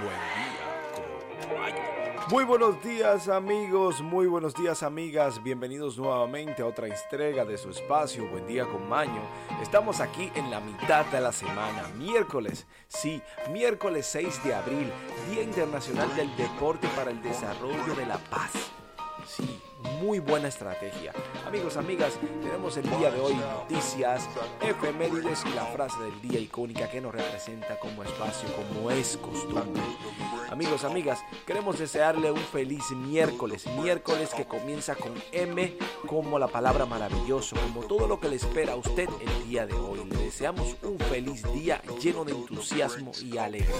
buen día Muy buenos días amigos, muy buenos días amigas, bienvenidos nuevamente a otra entrega de su espacio Buen día con Maño. Estamos aquí en la mitad de la semana, miércoles, sí, miércoles 6 de abril, Día Internacional del Deporte para el Desarrollo de la Paz. Sí, muy buena estrategia. Amigos, amigas, tenemos el día de hoy noticias, efemérides y la frase del día icónica que nos representa como espacio, como es costumbre. Amigos, amigas, queremos desearle un feliz miércoles, miércoles que comienza con M como la palabra maravilloso, como todo lo que le espera a usted el día de hoy. Le deseamos un feliz día lleno de entusiasmo y alegría.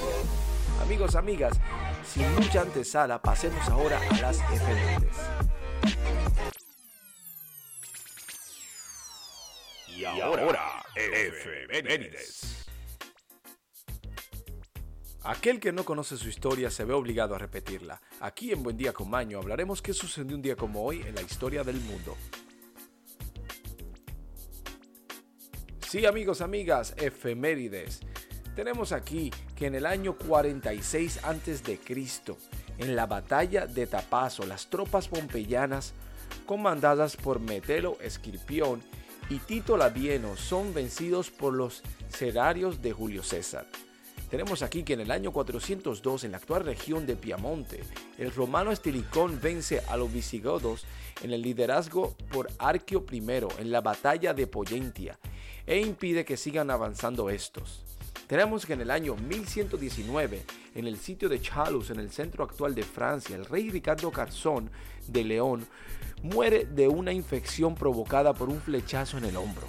Amigos, amigas, sin mucha antesala, pasemos ahora a las efemérides. Y ahora, efemérides. Aquel que no conoce su historia se ve obligado a repetirla. Aquí en Buen Día con Maño hablaremos qué sucedió un día como hoy en la historia del mundo. Sí, amigos, amigas, efemérides. Tenemos aquí que en el año 46 a.C., en la batalla de Tapazo, las tropas pompeyanas, comandadas por Metelo Esquirpión y Tito Labieno, son vencidos por los serarios de Julio César. Tenemos aquí que en el año 402, en la actual región de Piamonte, el romano Estilicón vence a los visigodos en el liderazgo por Arquio I en la batalla de Poyentia e impide que sigan avanzando estos. Tenemos que en el año 1119, en el sitio de Chalus, en el centro actual de Francia, el rey Ricardo Carzón de León muere de una infección provocada por un flechazo en el hombro.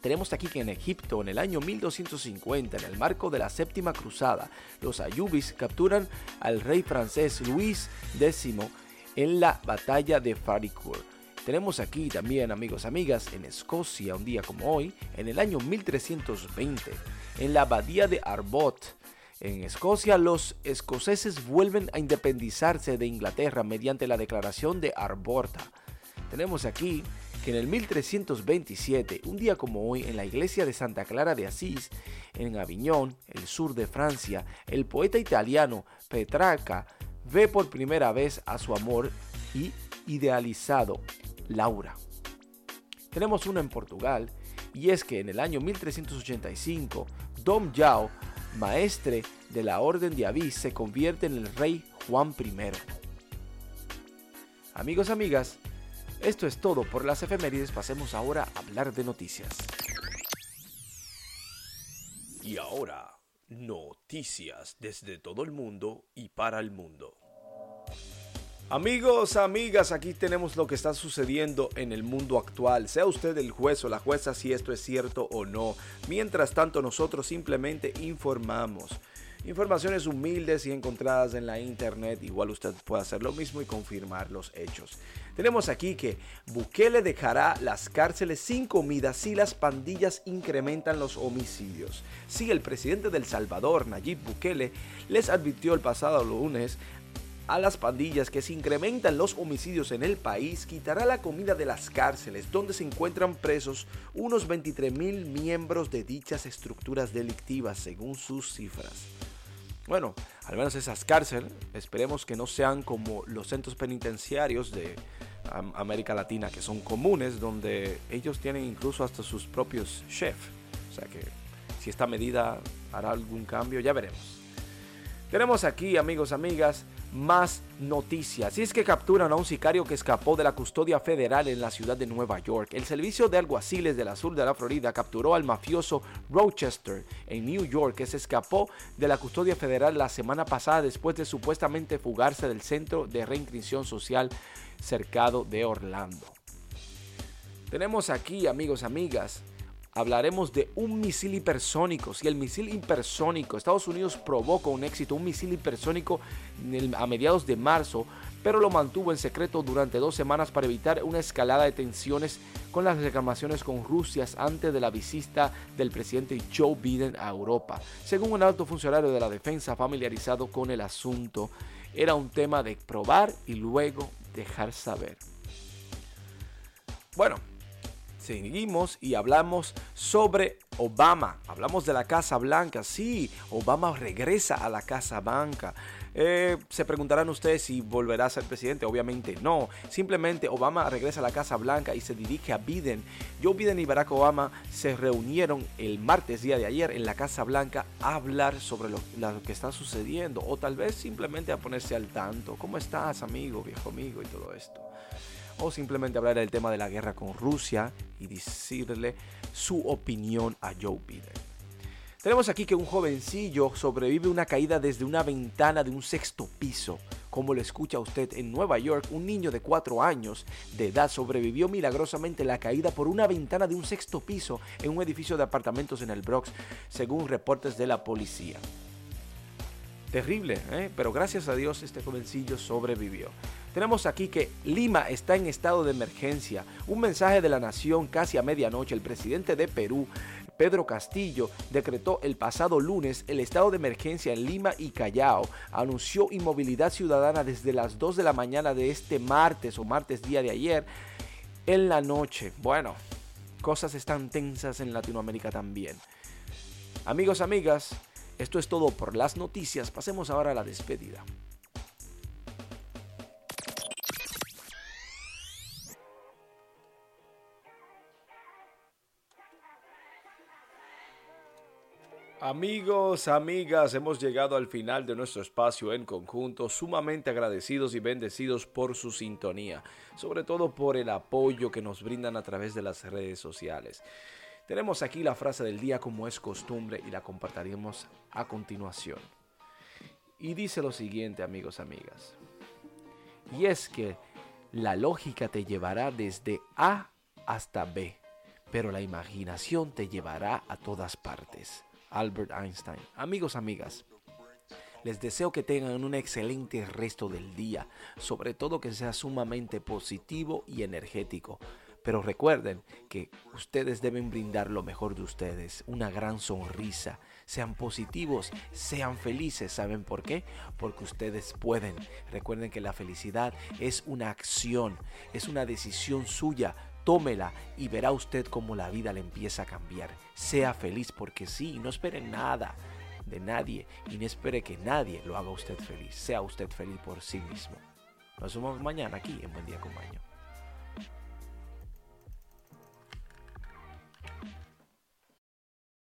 Tenemos aquí que en Egipto, en el año 1250, en el marco de la séptima cruzada, los ayubis capturan al rey francés Luis X en la batalla de Faricourt. Tenemos aquí también, amigos, amigas, en Escocia, un día como hoy, en el año 1320, en la abadía de Arbot, en Escocia, los escoceses vuelven a independizarse de Inglaterra mediante la declaración de Arborta. Tenemos aquí que en el 1327, un día como hoy, en la iglesia de Santa Clara de Asís, en Aviñón, el sur de Francia, el poeta italiano Petrarca ve por primera vez a su amor y idealizado, Laura. Tenemos una en Portugal, y es que en el año 1385, Dom Yao maestre de la Orden de Avís, se convierte en el rey Juan I. Amigos, amigas, esto es todo por las efemérides. Pasemos ahora a hablar de noticias. Y ahora, noticias desde todo el mundo y para el mundo. Amigos, amigas, aquí tenemos lo que está sucediendo en el mundo actual. Sea usted el juez o la jueza si esto es cierto o no. Mientras tanto, nosotros simplemente informamos. Informaciones humildes y encontradas en la internet. Igual usted puede hacer lo mismo y confirmar los hechos. Tenemos aquí que Bukele dejará las cárceles sin comida si las pandillas incrementan los homicidios. Si el presidente del Salvador, Nayib Bukele, les advirtió el pasado lunes a las pandillas que se incrementan los homicidios en el país, quitará la comida de las cárceles donde se encuentran presos unos 23 mil miembros de dichas estructuras delictivas según sus cifras. Bueno, al menos esas cárceles, esperemos que no sean como los centros penitenciarios de América Latina, que son comunes, donde ellos tienen incluso hasta sus propios chefs. O sea que si esta medida hará algún cambio, ya veremos. Tenemos aquí, amigos, amigas, más noticias. Y es que capturan a un sicario que escapó de la custodia federal en la ciudad de Nueva York. El servicio de alguaciles del sur de la Florida capturó al mafioso Rochester en New York que se escapó de la custodia federal la semana pasada después de supuestamente fugarse del centro de reinscripción social cercado de Orlando. Tenemos aquí, amigos, amigas, hablaremos de un misil hipersónico. Si el misil hipersónico, Estados Unidos provocó un éxito, un misil hipersónico a mediados de marzo, pero lo mantuvo en secreto durante dos semanas para evitar una escalada de tensiones con las reclamaciones con Rusia antes de la visita del presidente Joe Biden a Europa. Según un alto funcionario de la defensa familiarizado con el asunto, era un tema de probar y luego dejar saber. Bueno, Seguimos y hablamos sobre Obama. Hablamos de la Casa Blanca. Sí, Obama regresa a la Casa Blanca. Eh, se preguntarán ustedes si volverá a ser presidente. Obviamente no. Simplemente Obama regresa a la Casa Blanca y se dirige a Biden. Joe Biden y Barack Obama se reunieron el martes día de ayer en la Casa Blanca a hablar sobre lo, lo que está sucediendo o tal vez simplemente a ponerse al tanto. ¿Cómo estás, amigo, viejo amigo y todo esto? O simplemente hablar del tema de la guerra con Rusia y decirle su opinión a Joe Biden. Tenemos aquí que un jovencillo sobrevive una caída desde una ventana de un sexto piso. Como lo escucha usted en Nueva York, un niño de 4 años de edad sobrevivió milagrosamente la caída por una ventana de un sexto piso en un edificio de apartamentos en el Bronx, según reportes de la policía. Terrible, ¿eh? pero gracias a Dios este jovencillo sobrevivió. Tenemos aquí que Lima está en estado de emergencia. Un mensaje de la nación casi a medianoche. El presidente de Perú Pedro Castillo decretó el pasado lunes el estado de emergencia en Lima y Callao. Anunció inmovilidad ciudadana desde las 2 de la mañana de este martes o martes día de ayer en la noche. Bueno, cosas están tensas en Latinoamérica también. Amigos, amigas, esto es todo por las noticias. Pasemos ahora a la despedida. Amigos, amigas, hemos llegado al final de nuestro espacio en conjunto, sumamente agradecidos y bendecidos por su sintonía, sobre todo por el apoyo que nos brindan a través de las redes sociales. Tenemos aquí la frase del día como es costumbre y la compartiremos a continuación. Y dice lo siguiente, amigos, amigas. Y es que la lógica te llevará desde A hasta B, pero la imaginación te llevará a todas partes. Albert Einstein. Amigos, amigas, les deseo que tengan un excelente resto del día, sobre todo que sea sumamente positivo y energético. Pero recuerden que ustedes deben brindar lo mejor de ustedes, una gran sonrisa. Sean positivos, sean felices. ¿Saben por qué? Porque ustedes pueden. Recuerden que la felicidad es una acción, es una decisión suya tómela y verá usted cómo la vida le empieza a cambiar. Sea feliz porque sí, no espere nada de nadie y no espere que nadie lo haga usted feliz. Sea usted feliz por sí mismo. Nos vemos mañana aquí en Buen Día con Baño.